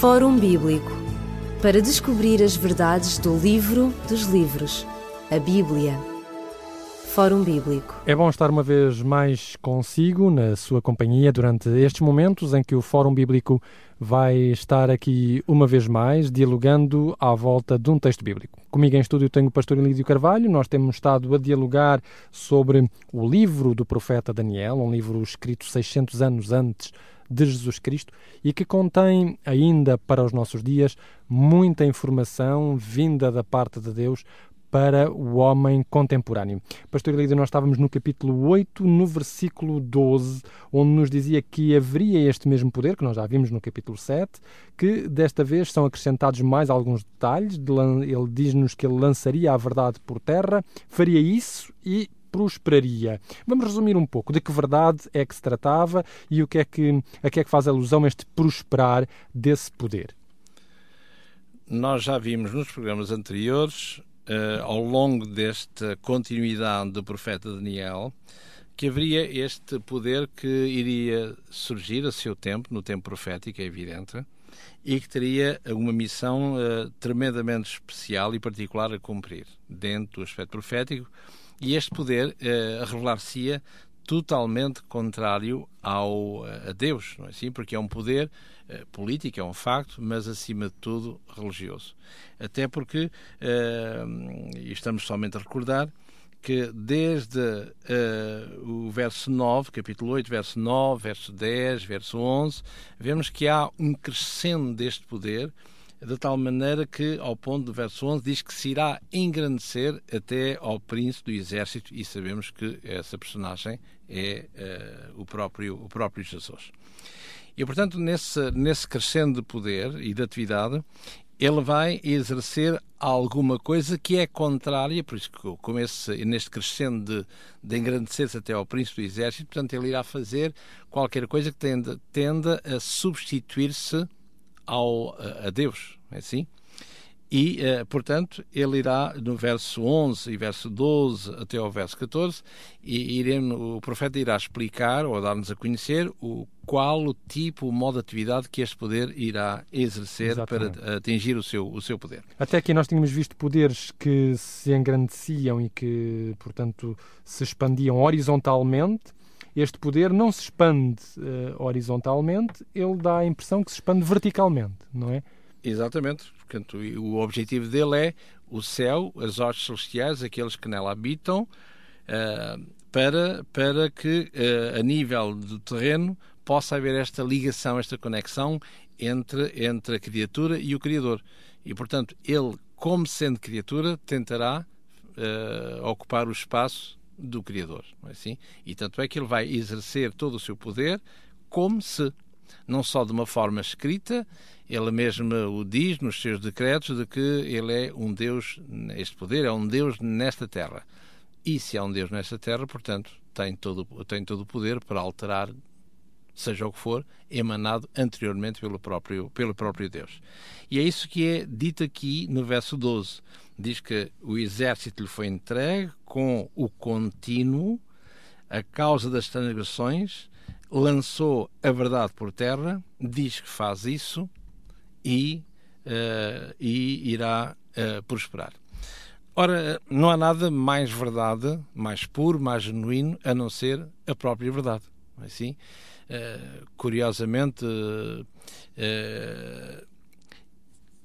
Fórum Bíblico para descobrir as verdades do livro dos livros, a Bíblia. Fórum Bíblico. É bom estar uma vez mais consigo, na sua companhia, durante estes momentos em que o Fórum Bíblico vai estar aqui uma vez mais, dialogando à volta de um texto bíblico. Comigo em estúdio tenho o pastor Elídio Carvalho, nós temos estado a dialogar sobre o livro do profeta Daniel, um livro escrito 600 anos antes de Jesus Cristo e que contém ainda para os nossos dias muita informação vinda da parte de Deus para o homem contemporâneo. Pastor Elida, nós estávamos no capítulo 8, no versículo 12, onde nos dizia que haveria este mesmo poder, que nós já vimos no capítulo 7, que desta vez são acrescentados mais alguns detalhes. Ele diz-nos que ele lançaria a verdade por terra, faria isso e prosperaria. Vamos resumir um pouco de que verdade é que se tratava e o que é que, a que é que faz alusão este prosperar desse poder. Nós já vimos nos programas anteriores uh, ao longo desta continuidade do profeta Daniel, que haveria este poder que iria surgir a seu tempo, no tempo profético, é evidente, e que teria uma missão uh, tremendamente especial e particular a cumprir dentro do aspecto profético, e este poder uh, revelar-se-ia totalmente contrário ao, a Deus, não é assim? Porque é um poder uh, político, é um facto, mas acima de tudo religioso. Até porque, e estamos somente a recordar, que desde uh, o verso 9, capítulo 8, verso 9, verso 10, verso 11, vemos que há um crescendo deste poder de tal maneira que, ao ponto do verso 11, diz que se irá engrandecer até ao príncipe do exército, e sabemos que essa personagem é uh, o, próprio, o próprio Jesus. E, portanto, nesse, nesse crescendo de poder e de atividade, ele vai exercer alguma coisa que é contrária, por isso que como esse, neste crescendo de, de engrandecer-se até ao príncipe do exército, portanto, ele irá fazer qualquer coisa que tenda, tenda a substituir-se ao, a Deus, é assim? E, eh, portanto, ele irá no verso 11 e verso 12 até ao verso 14, e iremos, o profeta irá explicar ou dar-nos a conhecer o qual o tipo, o modo de atividade que este poder irá exercer Exatamente. para atingir o seu, o seu poder. Até aqui nós tínhamos visto poderes que se engrandeciam e que, portanto, se expandiam horizontalmente. Este poder não se expande uh, horizontalmente, ele dá a impressão que se expande verticalmente, não é? Exatamente. Portanto, o objetivo dele é o céu, as hostes celestiais, aqueles que nela habitam, uh, para, para que, uh, a nível do terreno, possa haver esta ligação, esta conexão entre, entre a criatura e o Criador. E, portanto, ele, como sendo criatura, tentará ocupar o espaço do Criador. Não é assim? E tanto é que ele vai exercer todo o seu poder como se, não só de uma forma escrita, ele mesmo o diz nos seus decretos de que ele é um Deus, este poder é um Deus nesta terra. E se é um Deus nesta terra, portanto, tem todo, tem todo o poder para alterar, seja o que for, emanado anteriormente pelo próprio, pelo próprio Deus. E é isso que é dito aqui no verso 12. Diz que o exército lhe foi entregue com o contínuo, a causa das transgressões, lançou a verdade por terra, diz que faz isso e, uh, e irá uh, prosperar. Ora, não há nada mais verdade, mais puro, mais genuíno, a não ser a própria verdade. Não é assim? Curiosamente,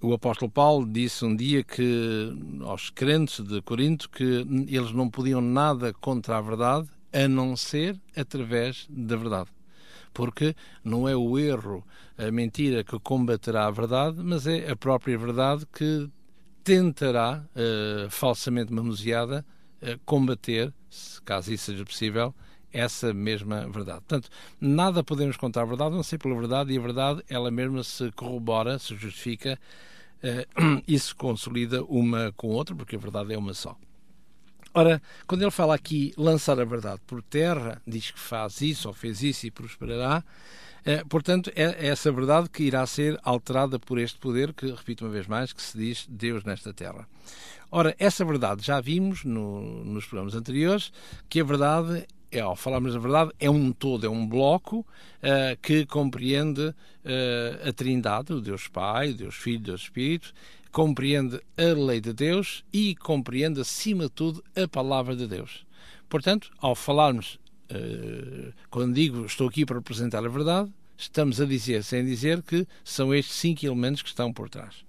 o apóstolo Paulo disse um dia que aos crentes de Corinto que eles não podiam nada contra a verdade a não ser através da verdade. Porque não é o erro, a mentira que combaterá a verdade, mas é a própria verdade que tentará, uh, falsamente manuseada, combater, se caso isso seja possível, essa mesma verdade. Portanto, nada podemos contar a verdade, não sei pela verdade, e a verdade, ela mesma se corrobora, se justifica uh, e se consolida uma com outra, porque a verdade é uma só. Ora, quando ele fala aqui lançar a verdade por terra, diz que faz isso ou fez isso e prosperará, eh, portanto, é essa verdade que irá ser alterada por este poder que, repito uma vez mais, que se diz Deus nesta terra. Ora, essa verdade já vimos no, nos programas anteriores, que a verdade é, ao falarmos da verdade, é um todo, é um bloco uh, que compreende uh, a Trindade, o Deus Pai, o Deus Filho, o Deus Espírito, compreende a lei de Deus e compreende, acima de tudo, a palavra de Deus. Portanto, ao falarmos, uh, quando digo estou aqui para representar a verdade, estamos a dizer, sem dizer, que são estes cinco elementos que estão por trás.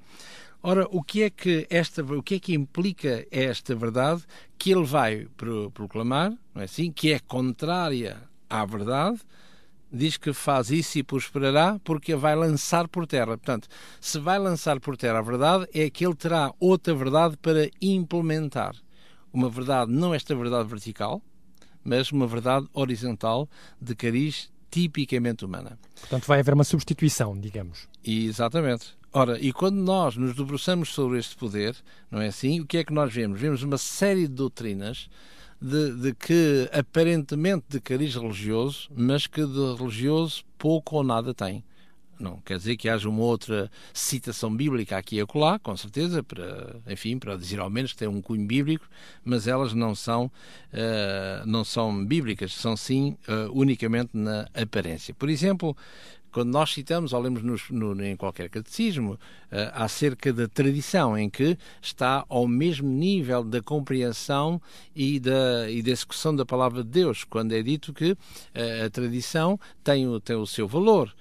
Ora, o que é que esta, o que é que implica esta verdade que ele vai proclamar, não é assim, que é contrária à verdade? Diz que faz isso e prosperará porque vai lançar por terra. Portanto, se vai lançar por terra a verdade, é que ele terá outra verdade para implementar. Uma verdade, não esta verdade vertical, mas uma verdade horizontal de cariz tipicamente humana. Portanto, vai haver uma substituição, digamos. Exatamente. Ora, e quando nós nos debruçamos sobre este poder, não é assim? O que é que nós vemos? Vemos uma série de doutrinas de, de que aparentemente de cariz religioso, mas que de religioso pouco ou nada tem. Não quer dizer que haja uma outra citação bíblica aqui e acolá, com certeza, para, enfim, para dizer ao menos que tem um cunho bíblico, mas elas não são, uh, não são bíblicas, são sim uh, unicamente na aparência. Por exemplo, quando nós citamos ou lemos nos, no, em qualquer catecismo uh, acerca da tradição, em que está ao mesmo nível da compreensão e da, e da execução da palavra de Deus, quando é dito que uh, a tradição tem o, tem o seu valor.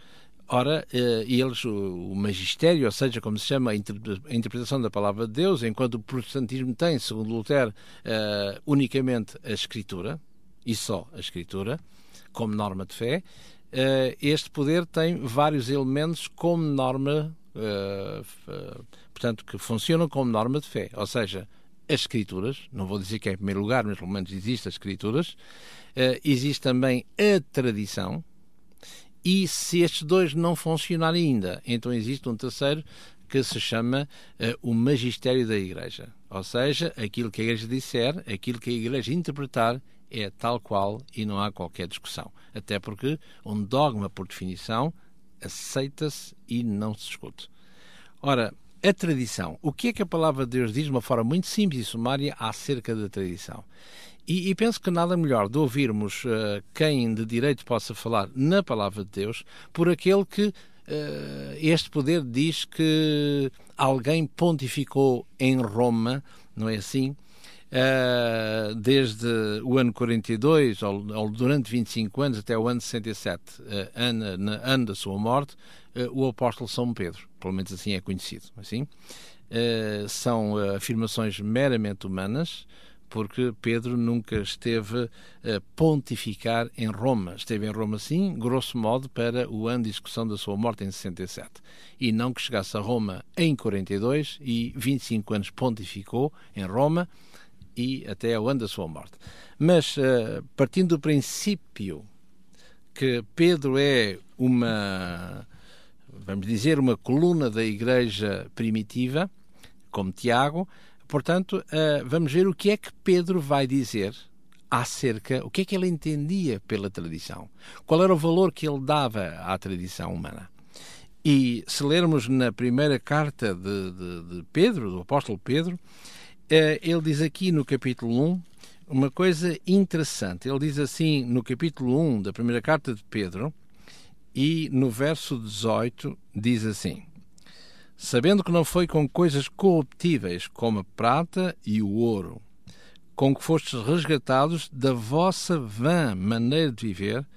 Ora, eh, eles, o magistério, ou seja, como se chama a interpretação da palavra de Deus, enquanto o protestantismo tem, segundo Lutero, eh, unicamente a Escritura, e só a Escritura, como norma de fé, eh, este poder tem vários elementos como norma, portanto, que funcionam como norma de fé, ou seja, as Escrituras, não vou dizer que é em primeiro lugar, mas pelo menos existem as Escrituras, existe também a tradição, e se estes dois não funcionarem ainda, então existe um terceiro que se chama uh, o magistério da Igreja. Ou seja, aquilo que a Igreja disser, aquilo que a Igreja interpretar, é tal qual e não há qualquer discussão. Até porque um dogma, por definição, aceita-se e não se discute. Ora, a tradição. O que é que a palavra de Deus diz de uma forma muito simples e sumária acerca da tradição? E, e, penso que nada melhor de ouvirmos uh, quem de direito possa falar na palavra de Deus por aquele que uh, este poder diz que alguém pontificou em Roma, não é assim? Uh, desde o ano 42, ou, ou, durante 25 anos, até o ano 67, uh, ano, na, ano da sua morte, uh, o apóstolo São Pedro, pelo menos assim é conhecido. Assim? são afirmações meramente humanas, porque Pedro nunca esteve a pontificar em Roma. Esteve em Roma, sim, grosso modo, para o ano de execução da sua morte em 67. E não que chegasse a Roma em 42 e 25 anos pontificou em Roma e até ao ano da sua morte. Mas, uh, partindo do princípio que Pedro é uma, vamos dizer, uma coluna da igreja primitiva, como Tiago, Portanto, uh, vamos ver o que é que Pedro vai dizer acerca, o que é que ele entendia pela tradição, qual era o valor que ele dava à tradição humana. E se lermos na primeira carta de, de, de Pedro, do apóstolo Pedro, uh, ele diz aqui no capítulo 1 uma coisa interessante. Ele diz assim no capítulo 1 da primeira carta de Pedro, e no verso 18 diz assim: sabendo que não foi com coisas corruptíveis como a prata e o ouro, com que fostes resgatados da vossa vã maneira de viver,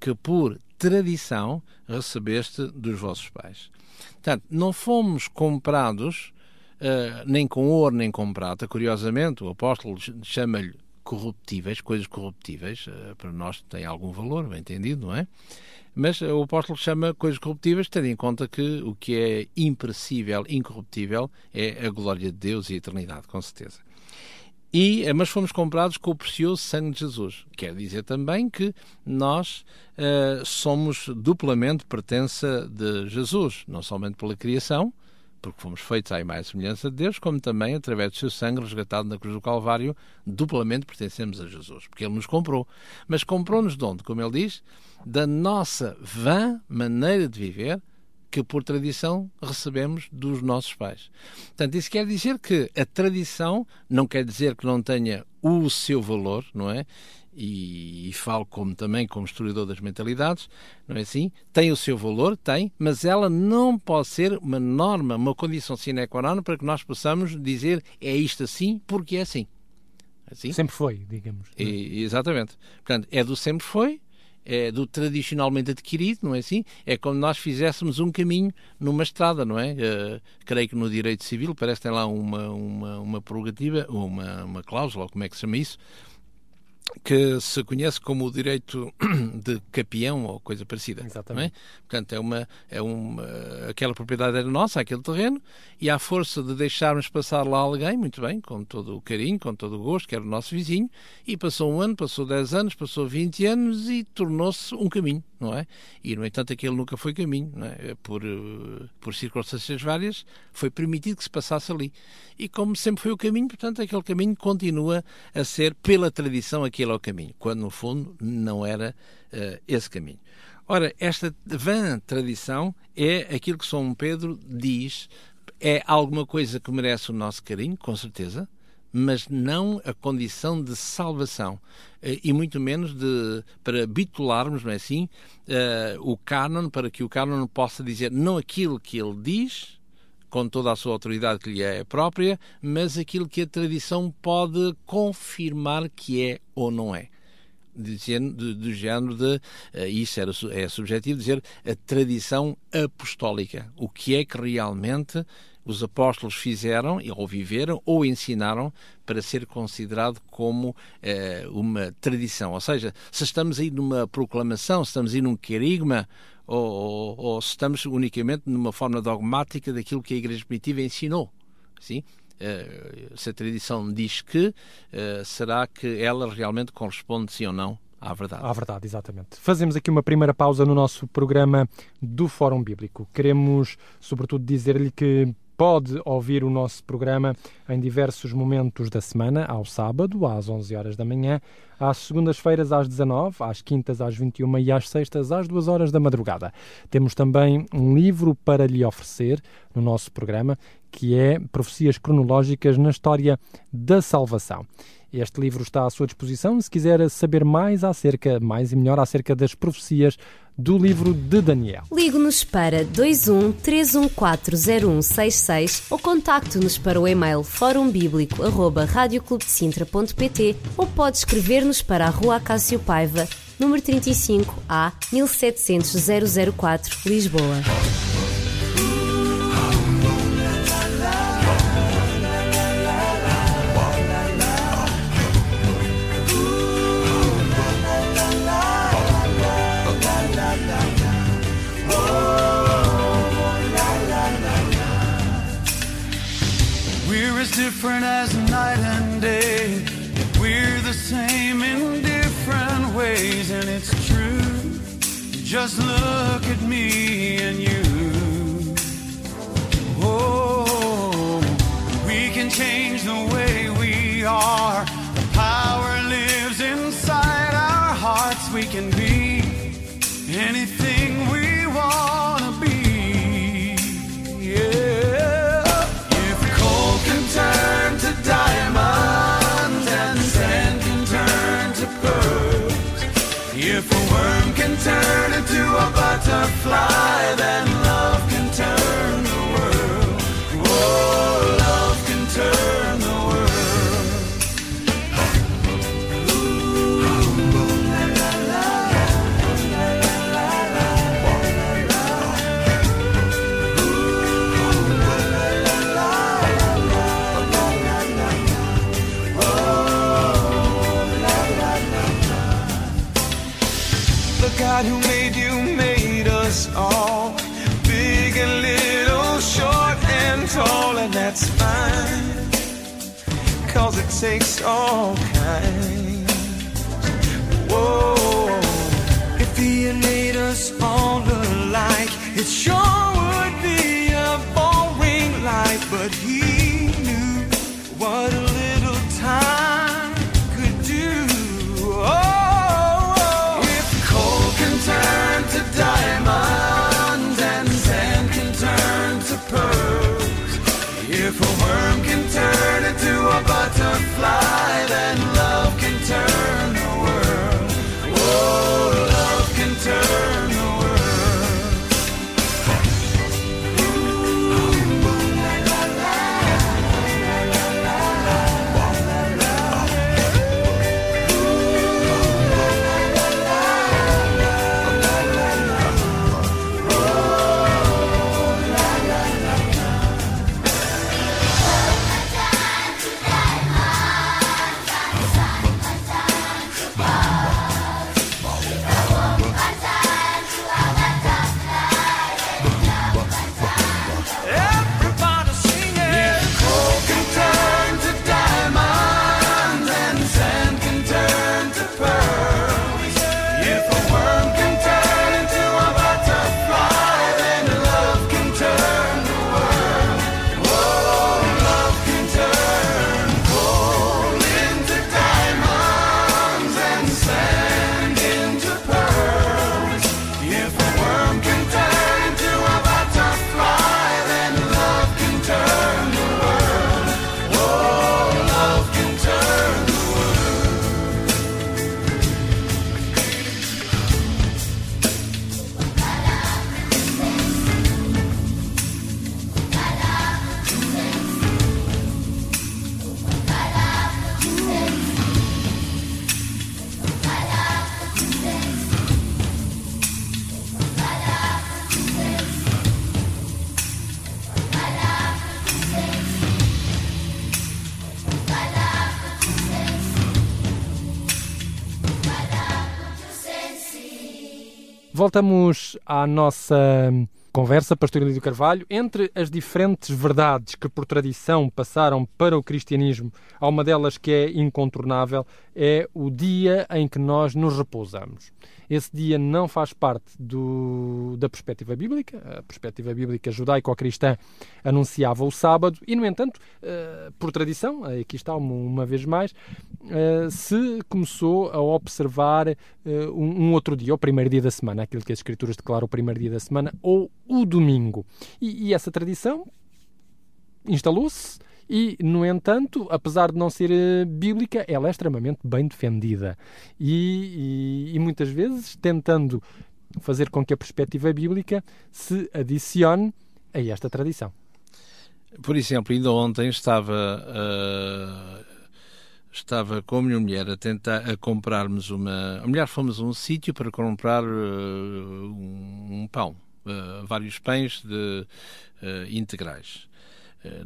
que por tradição recebeste dos vossos pais. Portanto, não fomos comprados uh, nem com ouro nem com prata. Curiosamente, o apóstolo chama-lhe corruptíveis, coisas corruptíveis, uh, para nós tem algum valor, bem entendido, não é? Mas o apóstolo chama coisas corruptíveis, tendo em conta que o que é imperecível, incorruptível, é a glória de Deus e a eternidade, com certeza. E, eh, mas fomos comprados com o precioso sangue de Jesus. Quer dizer também que nós uh, somos duplamente pertença de Jesus, não somente pela criação, porque fomos feitos à imagem e semelhança de Deus, como também, através do seu sangue resgatado na cruz do Calvário, duplamente pertencemos a Jesus, porque Ele nos comprou. Mas comprou-nos de onde? Como Ele diz, da nossa vã maneira de viver, que por tradição recebemos dos nossos pais. Portanto, isso quer dizer que a tradição não quer dizer que não tenha o seu valor, não é? E, e, falo como também como historiador das mentalidades, não é assim? Tem o seu valor, tem, mas ela não pode ser uma norma, uma condição sine qua non para que nós possamos dizer é isto assim porque é assim. assim? Sempre foi, digamos. E, exatamente. Portanto, é do sempre foi, é, do tradicionalmente adquirido, não é assim? É como nós fizéssemos um caminho numa estrada, não é? Uh, creio que no direito civil parece que tem lá uma, uma, uma prerrogativa, uma, uma cláusula, ou como é que se chama isso, que se conhece como o direito de capião ou coisa parecida. Exatamente. É? Portanto, é uma, é uma, aquela propriedade era nossa, aquele terreno, e à força de deixarmos passar lá alguém, muito bem, com todo o carinho, com todo o gosto, que era o nosso vizinho, e passou um ano, passou dez anos, passou vinte anos e tornou-se um caminho, não é? E, no entanto, aquele nunca foi caminho, não é? Por, por circunstâncias várias, foi permitido que se passasse ali. E como sempre foi o caminho, portanto, aquele caminho continua a ser, pela tradição, aquele é o caminho, quando no fundo não era uh, esse caminho. Ora, esta vã tradição é aquilo que São Pedro diz, é alguma coisa que merece o nosso carinho, com certeza, mas não a condição de salvação eh, e muito menos de para bitularmos, não é assim, uh, o cânon para que o cânon possa dizer não aquilo que ele diz, com toda a sua autoridade que lhe é própria, mas aquilo que a tradição pode confirmar que é ou não é. Dizendo, do, do género de, uh, isso era, é subjetivo, dizer a tradição apostólica. O que é que realmente os apóstolos fizeram, ou viveram, ou ensinaram para ser considerado como eh, uma tradição. Ou seja, se estamos aí numa proclamação, se estamos aí num querigma, ou, ou, ou se estamos unicamente numa forma dogmática daquilo que a Igreja Primitiva ensinou. Sim? Uh, se a tradição diz que, uh, será que ela realmente corresponde, sim ou não, à verdade. À verdade, exatamente. Fazemos aqui uma primeira pausa no nosso programa do Fórum Bíblico. Queremos, sobretudo, dizer-lhe que Pode ouvir o nosso programa em diversos momentos da semana, ao sábado, às 11 horas da manhã, às segundas-feiras às 19, às quintas às 21 e às sextas às 2 horas da madrugada. Temos também um livro para lhe oferecer no nosso programa, que é Profecias Cronológicas na História da Salvação. Este livro está à sua disposição se quiser saber mais acerca, mais e melhor acerca das profecias do livro de Daniel. Ligue-nos para 21 3140166 ou contacte-nos para o e-mail forumbíblico@radioclubdecintra.pt ou pode escrever-nos para a Rua Acácio Paiva, número 35 A, 1700 004, Lisboa. Different as night and day. We're the same in different ways, and it's true. Just look at me and you. Oh, we can change the way we are. The power lives inside our hearts. We can be anything fly than takes all kinds. Whoa, if had made us all alike, it sure Voltamos à nossa conversa, Pastor Lídio Carvalho, entre as diferentes verdades que por tradição passaram para o cristianismo, há uma delas que é incontornável, é o dia em que nós nos repousamos. Esse dia não faz parte do, da perspectiva bíblica, a perspectiva bíblica judaico-cristã anunciava o sábado e, no entanto, eh, por tradição, aqui está uma, vez mais, eh, se começou a observar eh, um, um outro dia, o primeiro dia da semana, aquilo que as Escrituras declaram o primeiro dia da semana, ou o domingo. E, e essa tradição instalou-se e, no entanto, apesar de não ser eh, bíblica, ela é extremamente bem defendida. E, e- e muitas vezes tentando fazer com que a perspectiva bíblica se adicione a esta tradição. Por exemplo, ainda ontem estava ah, estava com a minha mulher a tentar a comprarmos uma. A mulher fomos a um sítio para comprar ah, um, um pão, ah, vários pães de ah, integrais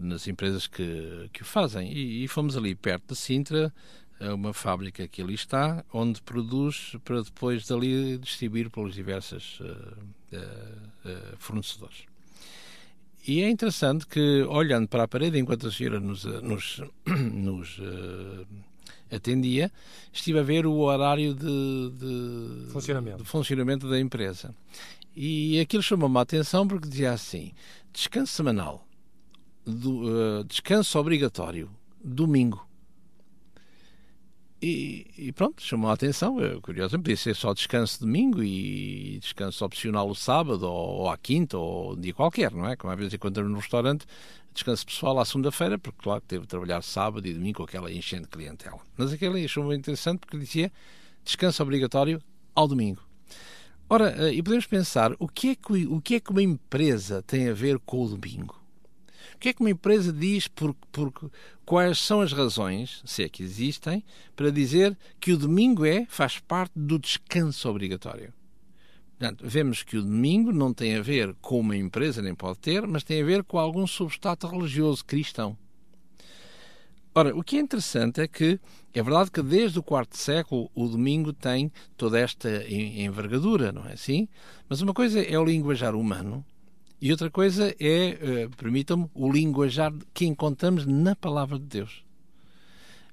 nas empresas que, que o fazem. E, e fomos ali perto de Sintra, a uma fábrica que ali está, onde produz para depois dali distribuir pelos diversos ah, ah, ah, fornecedores. E é interessante que, olhando para a parede, enquanto a senhora nos, eh, nos, nos eh, atendia, estive a ver o horário de, de- Funcionamento. de funcionamento da empresa. E aquilo chamou-me a atenção porque dizia assim: descanso semanal, do, eh, descanso obrigatório, domingo. E, e pronto, chamou a atenção. Eu, Curiosamente, podia ser só descanso domingo e descanso opcional o sábado, ou, ou à quinta, ou um dia qualquer, não é? Como às vezes encontramos no restaurante, descanso pessoal à segunda-feira, porque, claro, que teve de trabalhar sábado e domingo com aquela enchente de clientela. Mas aquele achou muito interessante porque dizia descanso obrigatório ao domingo. Ora, eh, e podemos pensar, o que, é que, o que é que uma empresa tem a ver com o domingo? Que é que uma empresa diz por, por quais são as razões, se é que existem, para dizer que o domingo é, faz parte do descanso obrigatório? Portanto, vemos que o domingo não tem a ver com uma empresa, nem pode ter, mas tem a ver com algum substrato religioso cristão. Ora, o que é interessante é que é verdade que desde o quarto século o domingo tem toda esta en- envergadura, não é assim? Mas uma coisa é o linguajar humano e outra coisa é, eh, permitam-me, o linguajar que encontramos na palavra de Deus.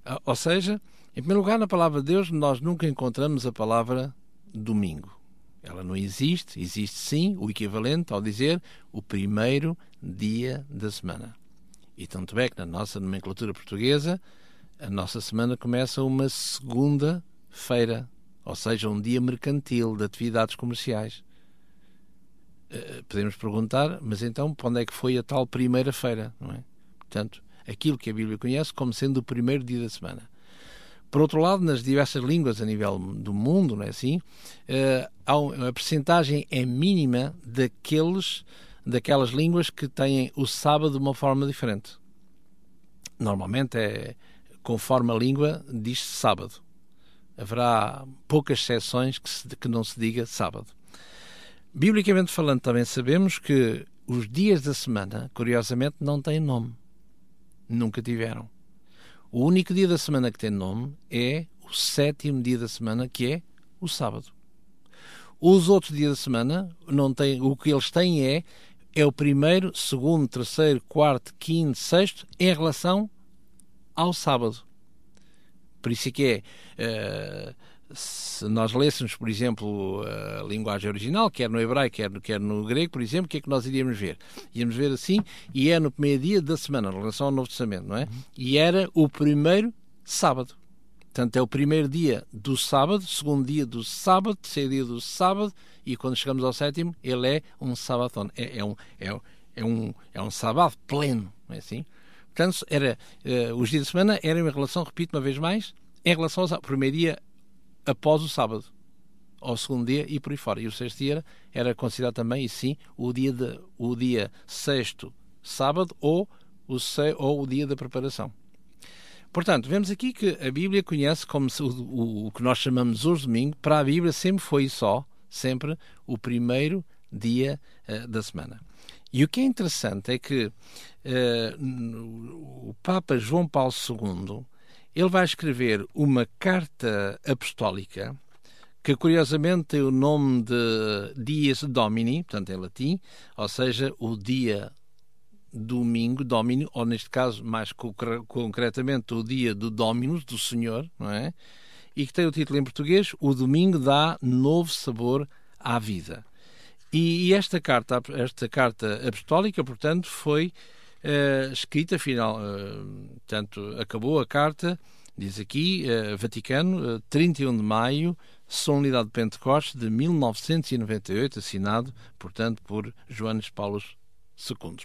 Ah, Ou seja, em primeiro lugar, na palavra de Deus nós nunca encontramos a palavra domingo. Ela não existe, existe sim o equivalente ao dizer o primeiro dia da semana. E tanto é que na nossa nomenclatura portuguesa, a nossa semana começa uma segunda-feira, ou seja, um dia mercantil de atividades comerciais. Eh, Podemos perguntar, mas então para onde é que foi a tal primeira-feira, não é? portanto, aquilo que a Bíblia conhece como sendo o primeiro dia da semana. Por outro lado, nas diversas línguas a nível do mundo, não é assim? Uh, a percentagem é mínima daqueles, daquelas línguas que têm o sábado de uma forma diferente. Normalmente é conforme a língua diz sábado. Haverá poucas exceções que, se, que não se diga sábado. Biblicamente falando, também sabemos que os dias da semana, curiosamente, não têm nome. Nunca tiveram. O único dia da semana que tem nome é o sétimo dia da semana, que é o sábado. Os outros dias da semana não têm, o que eles têm é é o primeiro, segundo, terceiro, quarto, quinto, sexto em relação ao sábado. Por isso é que é uh, se nós lêssemos, por exemplo, a linguagem original, quer no hebraico, quer, quer no grego, por exemplo, o que é que nós iríamos ver? Íamos ver assim, e é no primeiro dia da semana, em relação ao Novo Testamento, não é? E era o primeiro sábado. Portanto, é o primeiro dia do sábado, segundo dia do sábado, terceiro dia do sábado, e quando chegamos ao sétimo, ele é um sabaton. É, é um, é, é, um, é um sábado pleno, não é assim? Portanto, era, uh, os dias de semana eram em relação, repito uma vez mais, em relação ao primeiro dia após o sábado, ao segundo dia e por aí fora. E o sexto dia era considerado também, e sim, o dia, de, o dia sexto, sábado, ou o, se, ou o dia da preparação. Portanto, vemos aqui que a Bíblia conhece como se, o, o, que nós chamamos hoje domingo, para a Bíblia sempre foi só, sempre, o primeiro dia uh, da semana. E o que é interessante é que uh, o Papa João Paulo II ele vai escrever uma carta apostólica que curiosamente tem o nome de Dies Domini, portanto em latim, ou seja, o dia domingo, Domini, ou neste caso mais concretamente o dia do Dominus, do Senhor, não é? E que tem o título em português, O Domingo dá novo sabor à vida. E, esta carta, esta carta apostólica, portanto, foi uh, escrita, final, uh, portanto, acabou a carta, diz aqui, uh, Vaticano, uh, 31 de maio, Solenidade de Pentecostes de 1998, assinado, portanto, por Joanes Paulo II.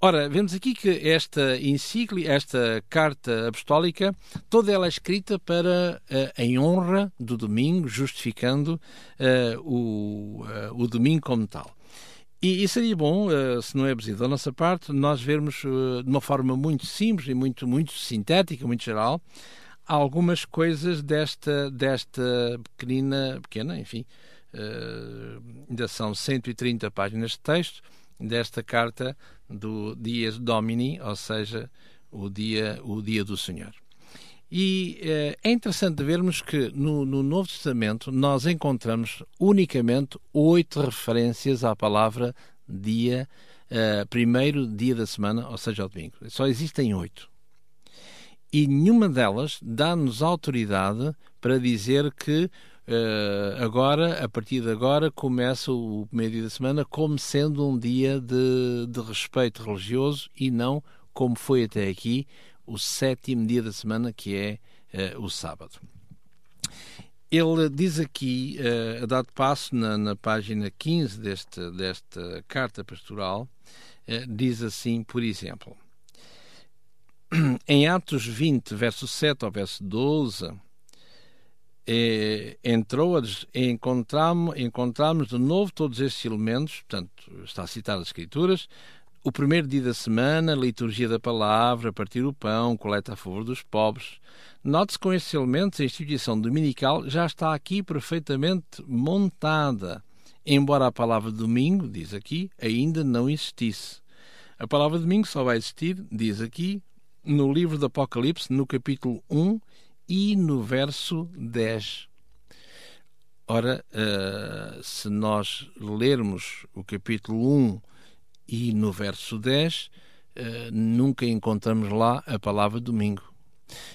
Ora, vemos aqui que esta encíclica, esta carta apostólica, toda ela é escrita para em honra do domingo, justificando uh, o, uh, o domingo como tal. E, e seria bom, uh, se não é abusivo da nossa parte, nós vermos uh, de uma forma muito simples e muito, muito sintética, muito geral, algumas coisas desta, desta pequenina, pequena, enfim, uh, ainda são 130 páginas de texto, desta carta do Dias Domini, ou seja, o dia, o dia do Senhor. E eh, é interessante vermos que no, no, Novo Testamento nós encontramos unicamente oito referências à palavra dia, uh, primeiro dia da semana, ou seja, ao domingo. Só existem oito. E nenhuma delas dá-nos autoridade para dizer que uh, agora, a partir de agora, começa o primeiro dia da semana como sendo um dia de, de respeito religioso e não como foi até aqui o sétimo dia da semana, que é uh, o sábado. Ele diz aqui, uh, a dado passo, na, na, página 15 deste, desta carta pastoral, uh, diz assim, por exemplo, em Atos 20, verso 7 ao verso 12, eh, entrou a, encontramos, encontramos de novo todos estes elementos, portanto, está citado as Escrituras, o primeiro dia da semana, liturgia da palavra, partir o pão, coleta a favor dos pobres. Note-se com estes elementos, a instituição dominical já está aqui perfeitamente montada, embora a palavra domingo, diz aqui, ainda não existisse. A palavra domingo só vai existir, diz aqui, no livro do Apocalipse, no capítulo 1 e no verso 10. Ora, uh, se nós lermos o capítulo 1 e no verso 10 uh, eh, nunca encontramos lá a palavra domingo.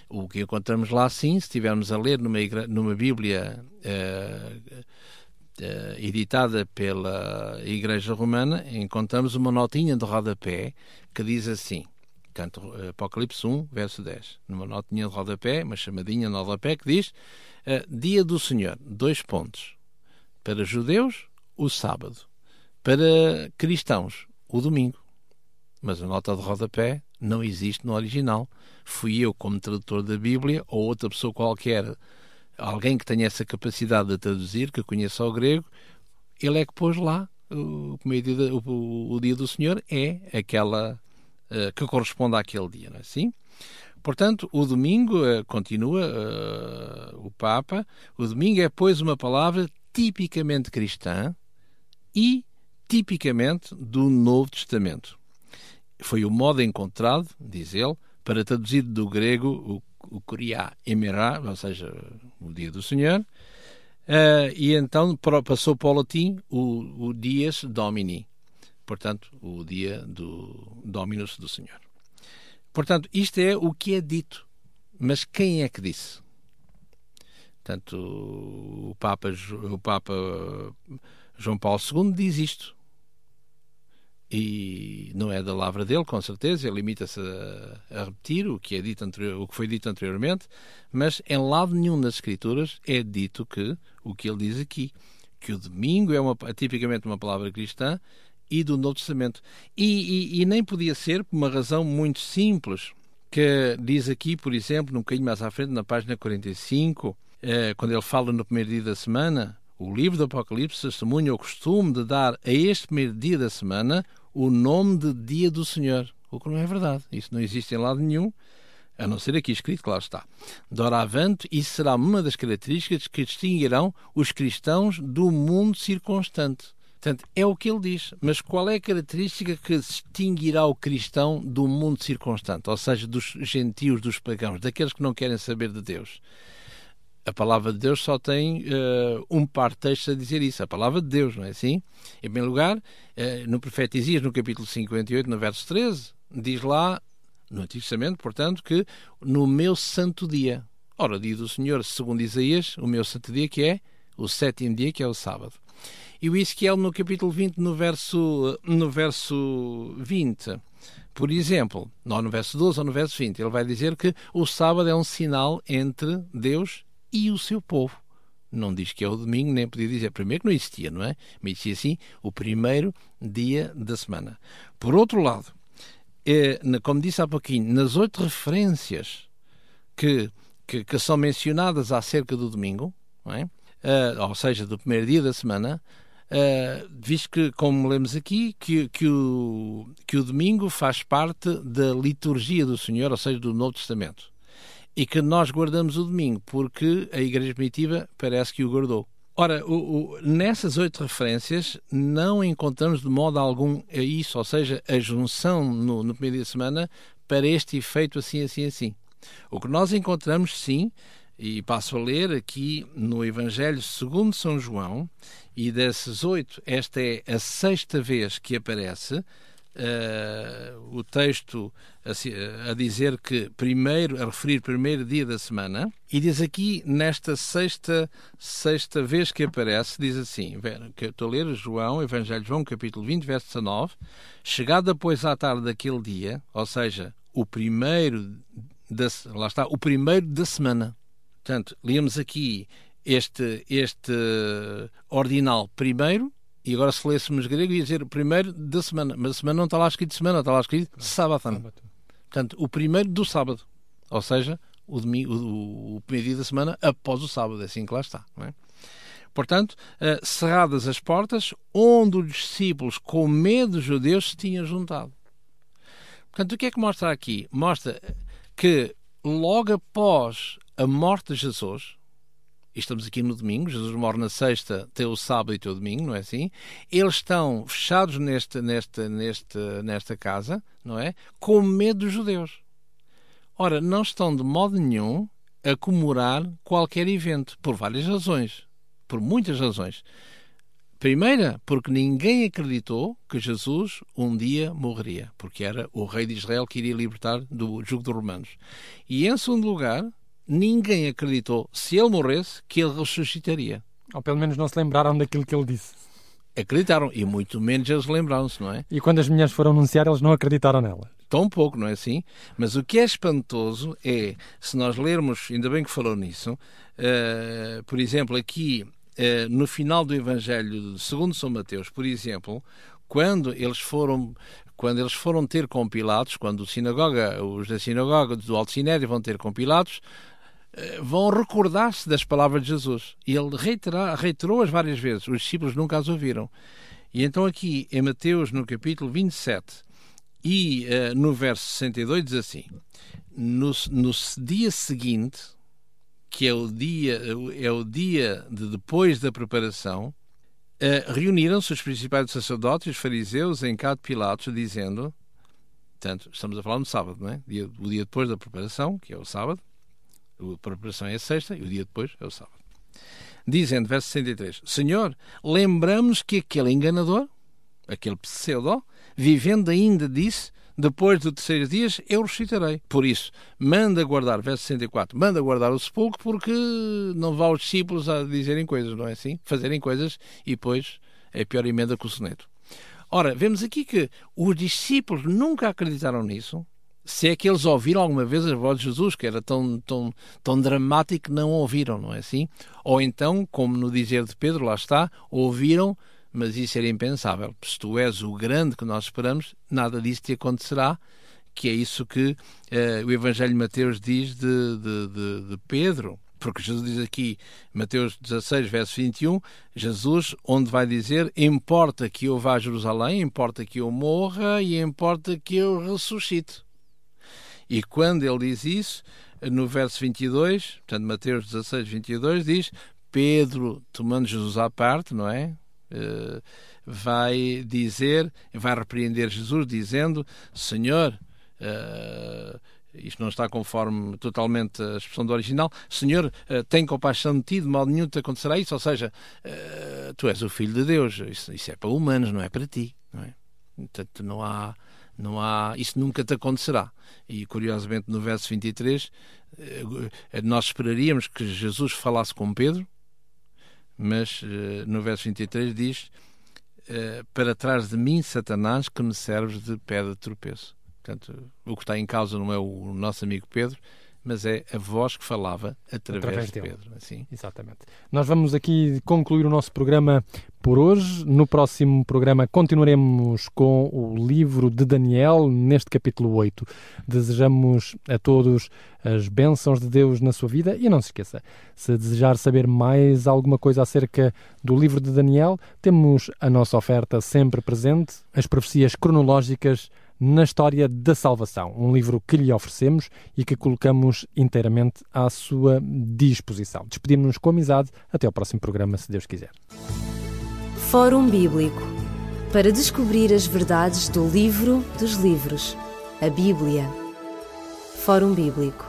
O que encontramos lá, sim, se estivermos a ler numa, numa Bíblia uh, uh, editada pela Igreja Romana, encontramos uma notinha de rodapé que diz assim, canto Apocalipse 1, verso 10. Numa notinha de rodapé, uma chamadinha de rodapé, que diz Dia do Senhor, dois pontos. Para judeus, o sábado. Para cristãos, o domingo. Mas a nota de rodapé não existe no original. Fui eu, como tradutor da Bíblia, ou outra pessoa qualquer, alguém que tenha essa capacidade de traduzir, que conheça o grego, ele é que pôs lá o, dia, o, o dia do Senhor é aquela uh, que corresponde àquele dia, não é assim? Portanto, o domingo, uh, continua uh, o Papa, o domingo é, pois, uma palavra tipicamente cristã e tipicamente do Novo Testamento. Foi o modo encontrado, diz ele, para traduzir do grego o, o Kuriá Emerá, ou seja, o dia do Senhor, Uh, e então passou para o latim o, o Dias Domini, portanto, o dia do Dominus do Senhor. Portanto, isto é o que é dito. Mas quem é que disse? Portanto, o Papa, o Papa João Paulo II diz isto e não é da lavra dele, com certeza, ele limita-se a, a, repetir o que, é dito anterior, o que foi dito anteriormente, mas em lado nenhum das Escrituras é dito que o que ele diz aqui, que o domingo é, uma, é tipicamente uma palavra cristã e do Novo Testamento. E, e, e, nem podia ser por uma razão muito simples, que diz aqui, por exemplo, um bocadinho mais à frente, na página 45, eh, quando ele fala no primeiro dia da semana, o livro do Apocalipse testemunha o costume de dar a este primeiro dia da semana o nome de dia do Senhor. O que não é verdade. Isso não existe em lado nenhum, a não ser aqui escrito, claro está. Doravante, isso será uma das características que distinguirão os cristãos do mundo circunstante. Portanto, é o que ele diz. Mas qual é a característica que distinguirá o cristão do mundo circunstante? Ou seja, dos gentios, dos pagãos, daqueles que não querem saber de Deus? A palavra de Deus só tem uh, um par de textos a dizer isso, a palavra de Deus, não é assim? Em primeiro lugar, uh, no profeta Isaías, no capítulo 58, no verso 13, diz lá, no Antigo Testamento, portanto, que no meu santo dia, ora, dia do Senhor, segundo Isaías, o meu santo dia, que é o sétimo dia, que é o sábado. E o Ezequiel, no capítulo 20, no verso, no verso 20, por exemplo, não no verso 12 ou no verso 20, ele vai dizer que o sábado é um sinal entre Deus e o seu povo. Não diz que é o domingo, nem podia dizer. Primeiro que não existia, não é? Mas existia assim o primeiro dia da semana. Por outro lado, é, como disse há pouquinho, nas oito referências que, que, que, são mencionadas acerca do domingo, é? uh, ou seja, do primeiro dia da semana, uh, visto que, como lemos aqui, que, que, o, que o domingo faz parte da liturgia do Senhor, ou seja, do Novo Testamento e que nós guardamos o domingo, porque a Igreja Primitiva parece que o guardou. Ora, o, o, nessas oito referências não encontramos de modo algum isso, ou seja, a junção no, no primeiro dia de semana para este efeito assim, assim, assim. O que nós encontramos, sim, e passo a ler aqui no Evangelho segundo São João, e desses oito, esta é a sexta vez que aparece, uh, o texto a, a, dizer que primeiro, a referir primeiro dia da semana, e diz aqui, nesta sexta, sexta vez que aparece, diz assim, que estou a ler João, Evangelho de João, capítulo 20, verso 19, chegada pois à tarde daquele dia, ou seja, o primeiro, da, lá está, o primeiro da semana. Portanto, líamos aqui este, este ordinal primeiro, e agora, se lêssemos grego, ia dizer primeiro da semana. Mas a semana não está lá escrito semana, está lá escrito sábado. Portanto, o primeiro do sábado. Ou seja, o, domingo, o, o primeiro dia da semana após o sábado. É assim que lá está. É? Portanto, uh, cerradas as portas, onde os discípulos, com medo dos judeus, se tinham juntado. Portanto, o que é que mostra aqui? Mostra que logo após a morte de Jesus, estamos aqui no domingo, Jesus morre na sexta, tem o sábado e tem o domingo, não é assim? Eles estão fechados neste, neste, neste, nesta casa, não é? Com medo dos judeus. Ora, não estão de modo nenhum a comemorar qualquer evento, por várias razões. Por muitas razões. Primeira, porque ninguém acreditou que Jesus um dia morreria, porque era o rei de Israel que iria libertar do jugo dos romanos. E em segundo lugar, ninguém acreditou, se ele morresse, que ele ressuscitaria. Ou pelo menos não se lembraram daquilo que ele disse. Acreditaram, e muito menos eles lembraram-se, não é? E quando as mulheres foram anunciar, eles não acreditaram nela. Tão pouco, não é assim? Mas o que é espantoso é, se nós lermos, ainda bem que falou nisso, uh, por exemplo, aqui uh, no final do Evangelho segundo São Mateus, por exemplo, quando eles foram quando eles foram ter compilados, quando sinagoga, os da sinagoga do Alto Sinédrio vão ter compilados, vão recordar-se das palavras de Jesus. E ele reiterou-as várias vezes. Os discípulos nunca as ouviram. E então aqui, em Mateus, no capítulo 27 e uh, no verso 62, diz assim, no, no dia seguinte, que é o dia, é o dia de depois da preparação, uh, reuniram-se os principais sacerdotes e os fariseus em casa de Pilatos, dizendo, portanto, estamos a falar no sábado, não é? O dia depois da preparação, que é o sábado, a preparação é a sexta e o dia depois é o sábado. Dizendo, verso 63, Senhor, lembramos que aquele enganador, aquele pseudo, vivendo ainda disse, depois do terceiro dias eu ressuscitarei. Por isso, manda guardar, verso 64, manda guardar o sepulcro porque não vá os discípulos a dizerem coisas, não é assim? Fazerem coisas e depois é pior emenda que o soneto. Ora, vemos aqui que os discípulos nunca acreditaram nisso, se é que eles ouviram alguma vez a voz de Jesus, que era tão, tão, tão dramático que não ouviram, não é assim? Ou então, como no dizer de Pedro, lá está, ouviram, mas isso era impensável. Se tu és o grande que nós esperamos, nada disso te acontecerá, que é isso que uh, o Evangelho de Mateus diz de, de, de, de Pedro. Porque Jesus diz aqui, Mateus 16, verso 21, Jesus, onde vai dizer: Importa que eu vá a Jerusalém, importa que eu morra e importa que eu ressuscite. E quando ele diz isso, no verso 22, portanto, Mateus 16, 22, diz: Pedro, tomando Jesus à parte, não é? Uh, vai dizer, vai repreender Jesus, dizendo: Senhor, uh, isto não está conforme totalmente a expressão do original, Senhor, uh, tem compaixão de ti, de modo nenhum te acontecerá isso, ou seja, tu és o Filho de Deus, isso, isso, é para humanos, não é para ti, não é? Portanto, não há não há, isso nunca te acontecerá. E curiosamente no verso 23 eh, nós esperaríamos que Jesus falasse com Pedro, mas eh, no verso 23 diz: eh, Para trás de mim, Satanás, que me serves de pedra de tropeço. Portanto, o que está em causa não é o nosso amigo Pedro, mas é a voz que falava através, através de. Pedro. Assim. Exatamente. Nós vamos aqui concluir o nosso programa por hoje. No próximo programa continuaremos com o livro de Daniel, neste capítulo 8. Desejamos a todos as bênçãos de Deus na sua vida e não se esqueça, se desejar saber mais alguma coisa acerca do livro de Daniel, temos a nossa oferta sempre presente, as profecias cronológicas na História da Salvação, um livro que lhe oferecemos e que colocamos inteiramente à sua disposição. Despedimos-nos com amizade. Até ao próximo programa, se Deus quiser. Fórum Bíblico para descobrir as verdades do livro dos livros, a Bíblia. Fórum Bíblico